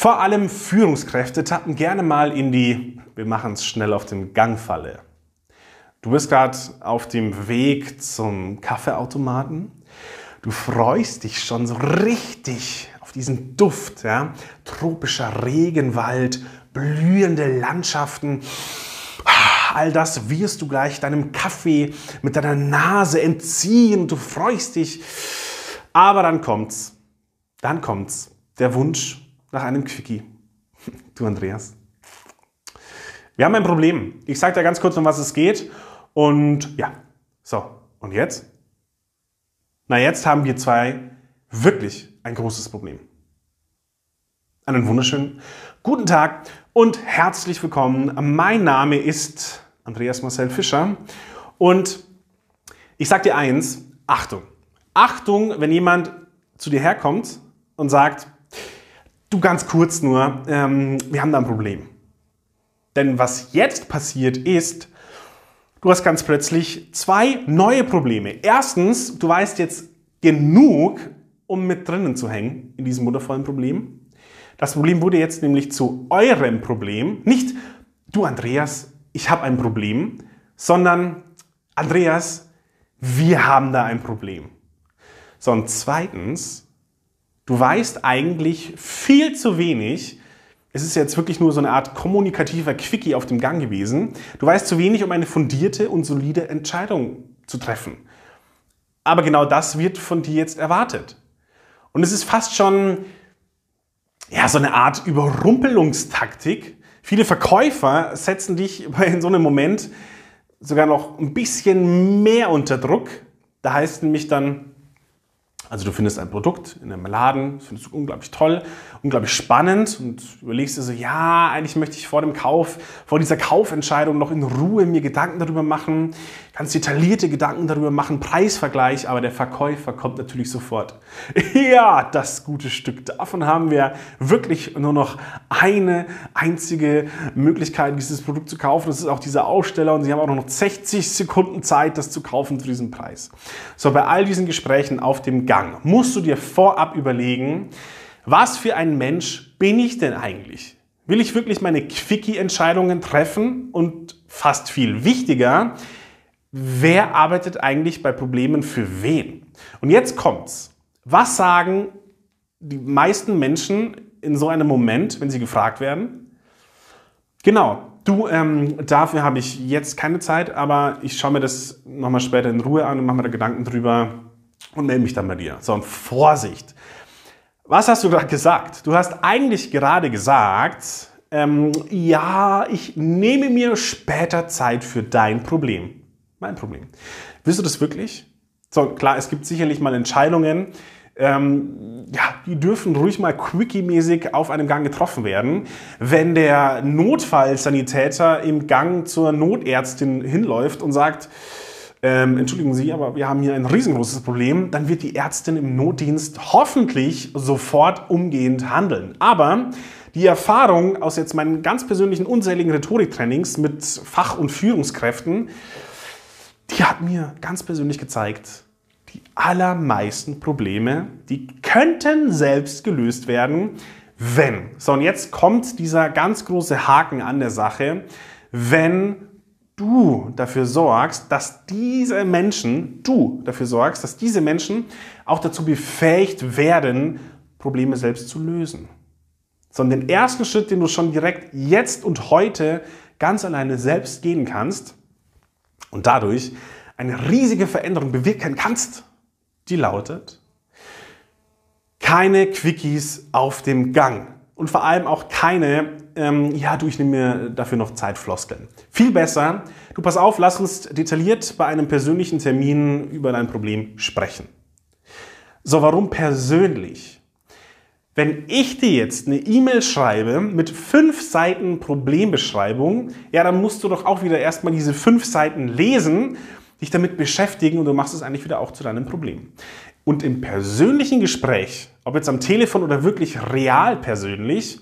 Vor allem Führungskräfte tappen gerne mal in die, wir machen es schnell auf den Gangfalle. Du bist gerade auf dem Weg zum Kaffeeautomaten. Du freust dich schon so richtig auf diesen Duft, ja? tropischer Regenwald, blühende Landschaften. All das wirst du gleich deinem Kaffee mit deiner Nase entziehen. Du freust dich. Aber dann kommt's. Dann kommt's. Der Wunsch nach einem Quickie. Du, Andreas. Wir haben ein Problem. Ich sage dir ganz kurz, um was es geht. Und ja, so. Und jetzt? Na, jetzt haben wir zwei wirklich ein großes Problem. Einen wunderschönen guten Tag und herzlich willkommen. Mein Name ist Andreas Marcel Fischer und ich sage dir eins, Achtung. Achtung, wenn jemand zu dir herkommt und sagt, Du ganz kurz nur, ähm, wir haben da ein Problem. Denn was jetzt passiert ist, du hast ganz plötzlich zwei neue Probleme. Erstens, du weißt jetzt genug, um mit drinnen zu hängen in diesem wundervollen Problem. Das Problem wurde jetzt nämlich zu eurem Problem. Nicht, du Andreas, ich habe ein Problem, sondern Andreas, wir haben da ein Problem. So, und zweitens, Du weißt eigentlich viel zu wenig. Es ist jetzt wirklich nur so eine Art kommunikativer Quickie auf dem Gang gewesen. Du weißt zu wenig, um eine fundierte und solide Entscheidung zu treffen. Aber genau das wird von dir jetzt erwartet. Und es ist fast schon ja, so eine Art Überrumpelungstaktik. Viele Verkäufer setzen dich in so einem Moment sogar noch ein bisschen mehr unter Druck. Da heißt nämlich dann, also du findest ein Produkt in einem Laden, das findest du unglaublich toll, unglaublich spannend und überlegst dir so, ja, eigentlich möchte ich vor dem Kauf, vor dieser Kaufentscheidung noch in Ruhe mir Gedanken darüber machen, ganz detaillierte Gedanken darüber machen, Preisvergleich, aber der Verkäufer kommt natürlich sofort. Ja, das gute Stück, davon haben wir wirklich nur noch eine einzige Möglichkeit, dieses Produkt zu kaufen. Das ist auch dieser Aussteller und sie haben auch noch 60 Sekunden Zeit, das zu kaufen zu diesem Preis. So, bei all diesen Gesprächen auf dem Gang musst du dir vorab überlegen, was für ein Mensch bin ich denn eigentlich? Will ich wirklich meine Quickie-Entscheidungen treffen? Und fast viel wichtiger, wer arbeitet eigentlich bei Problemen für wen? Und jetzt kommt's. Was sagen die meisten Menschen in so einem Moment, wenn sie gefragt werden? Genau, du, ähm, dafür habe ich jetzt keine Zeit, aber ich schaue mir das nochmal später in Ruhe an und mache mir da Gedanken drüber, und melde mich dann bei dir. So, und Vorsicht. Was hast du gerade gesagt? Du hast eigentlich gerade gesagt, ähm, ja, ich nehme mir später Zeit für dein Problem. Mein Problem. Willst du das wirklich? So, klar, es gibt sicherlich mal Entscheidungen, ähm, ja, die dürfen ruhig mal quickie-mäßig auf einem Gang getroffen werden. Wenn der Notfallsanitäter im Gang zur Notärztin hinläuft und sagt, ähm, entschuldigen Sie, aber wir haben hier ein riesengroßes Problem, dann wird die Ärztin im Notdienst hoffentlich sofort umgehend handeln. Aber die Erfahrung aus jetzt meinen ganz persönlichen unzähligen Rhetoriktrainings mit Fach- und Führungskräften, die hat mir ganz persönlich gezeigt, die allermeisten Probleme, die könnten selbst gelöst werden, wenn. So, und jetzt kommt dieser ganz große Haken an der Sache, wenn du dafür sorgst, dass diese Menschen, du dafür sorgst, dass diese Menschen auch dazu befähigt werden, Probleme selbst zu lösen. Sondern den ersten Schritt, den du schon direkt jetzt und heute ganz alleine selbst gehen kannst und dadurch eine riesige Veränderung bewirken kannst, die lautet, keine Quickies auf dem Gang und vor allem auch keine, ähm, ja, du, ich nehme mir dafür noch Zeit, Floskeln. Viel besser, du pass auf, lass uns detailliert bei einem persönlichen Termin über dein Problem sprechen. So, warum persönlich? Wenn ich dir jetzt eine E-Mail schreibe mit fünf Seiten Problembeschreibung, ja, dann musst du doch auch wieder erstmal diese fünf Seiten lesen, dich damit beschäftigen und du machst es eigentlich wieder auch zu deinem Problem. Und im persönlichen Gespräch, ob jetzt am Telefon oder wirklich real persönlich,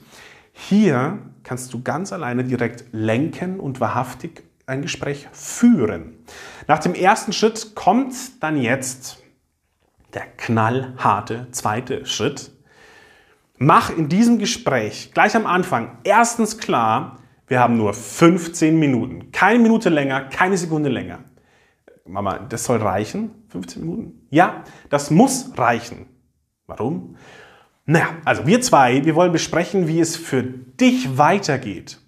hier kannst du ganz alleine direkt lenken und wahrhaftig ein Gespräch führen. Nach dem ersten Schritt kommt dann jetzt der knallharte zweite Schritt. Mach in diesem Gespräch gleich am Anfang erstens klar, wir haben nur 15 Minuten. Keine Minute länger, keine Sekunde länger. Mama, das soll reichen? 15 Minuten? Ja, das muss reichen. Warum? Naja, also wir zwei, wir wollen besprechen, wie es für dich weitergeht.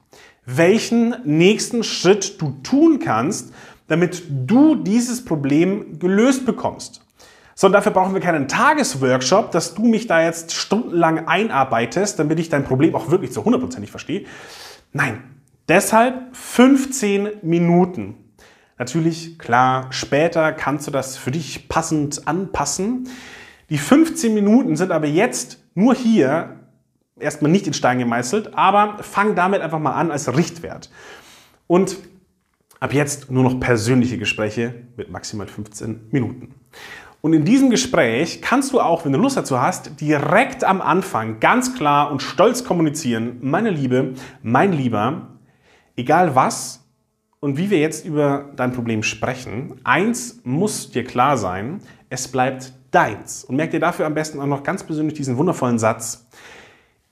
Welchen nächsten Schritt du tun kannst, damit du dieses Problem gelöst bekommst. Sondern dafür brauchen wir keinen Tagesworkshop, dass du mich da jetzt stundenlang einarbeitest, damit ich dein Problem auch wirklich zu hundertprozentig verstehe. Nein, deshalb 15 Minuten. Natürlich, klar, später kannst du das für dich passend anpassen. Die 15 Minuten sind aber jetzt nur hier erstmal nicht in Stein gemeißelt, aber fang damit einfach mal an als Richtwert. Und ab jetzt nur noch persönliche Gespräche mit maximal 15 Minuten. Und in diesem Gespräch kannst du auch, wenn du Lust dazu hast, direkt am Anfang ganz klar und stolz kommunizieren, meine Liebe, mein Lieber, egal was und wie wir jetzt über dein Problem sprechen, eins muss dir klar sein, es bleibt deins. Und merk dir dafür am besten auch noch ganz persönlich diesen wundervollen Satz.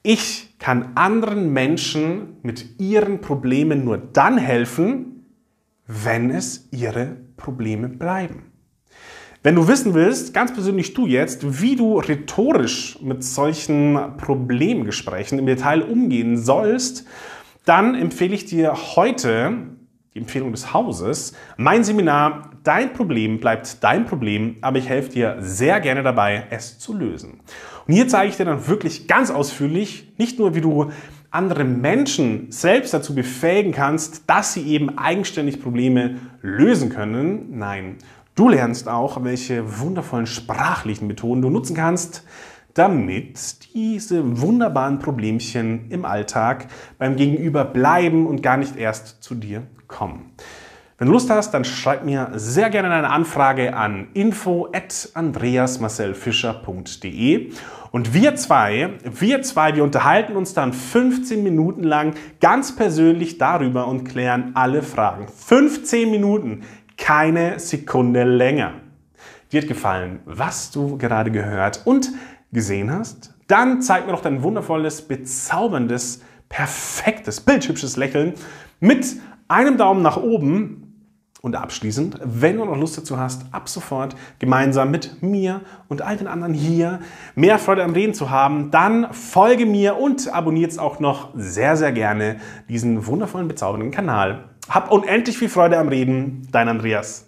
Ich kann anderen Menschen mit ihren Problemen nur dann helfen, wenn es ihre Probleme bleiben. Wenn du wissen willst, ganz persönlich du jetzt, wie du rhetorisch mit solchen Problemgesprächen im Detail umgehen sollst, dann empfehle ich dir heute die Empfehlung des Hauses, mein Seminar Dein Problem bleibt dein Problem, aber ich helfe dir sehr gerne dabei, es zu lösen. Und hier zeige ich dir dann wirklich ganz ausführlich, nicht nur wie du andere Menschen selbst dazu befähigen kannst, dass sie eben eigenständig Probleme lösen können. Nein, Du lernst auch, welche wundervollen sprachlichen Methoden du nutzen kannst, damit diese wunderbaren Problemchen im Alltag beim Gegenüber bleiben und gar nicht erst zu dir kommen. Wenn du Lust hast, dann schreib mir sehr gerne eine Anfrage an info@andreasmarcelfischer.de und wir zwei, wir zwei, wir unterhalten uns dann 15 Minuten lang ganz persönlich darüber und klären alle Fragen. 15 Minuten keine Sekunde länger. Dir hat gefallen, was du gerade gehört und gesehen hast? Dann zeig mir doch dein wundervolles, bezauberndes, perfektes, bildhübsches Lächeln mit einem Daumen nach oben. Und abschließend, wenn du noch Lust dazu hast, ab sofort gemeinsam mit mir und all den anderen hier mehr Freude am Reden zu haben, dann folge mir und abonniere jetzt auch noch sehr, sehr gerne diesen wundervollen, bezaubernden Kanal. Hab unendlich viel Freude am Reden, dein Andreas.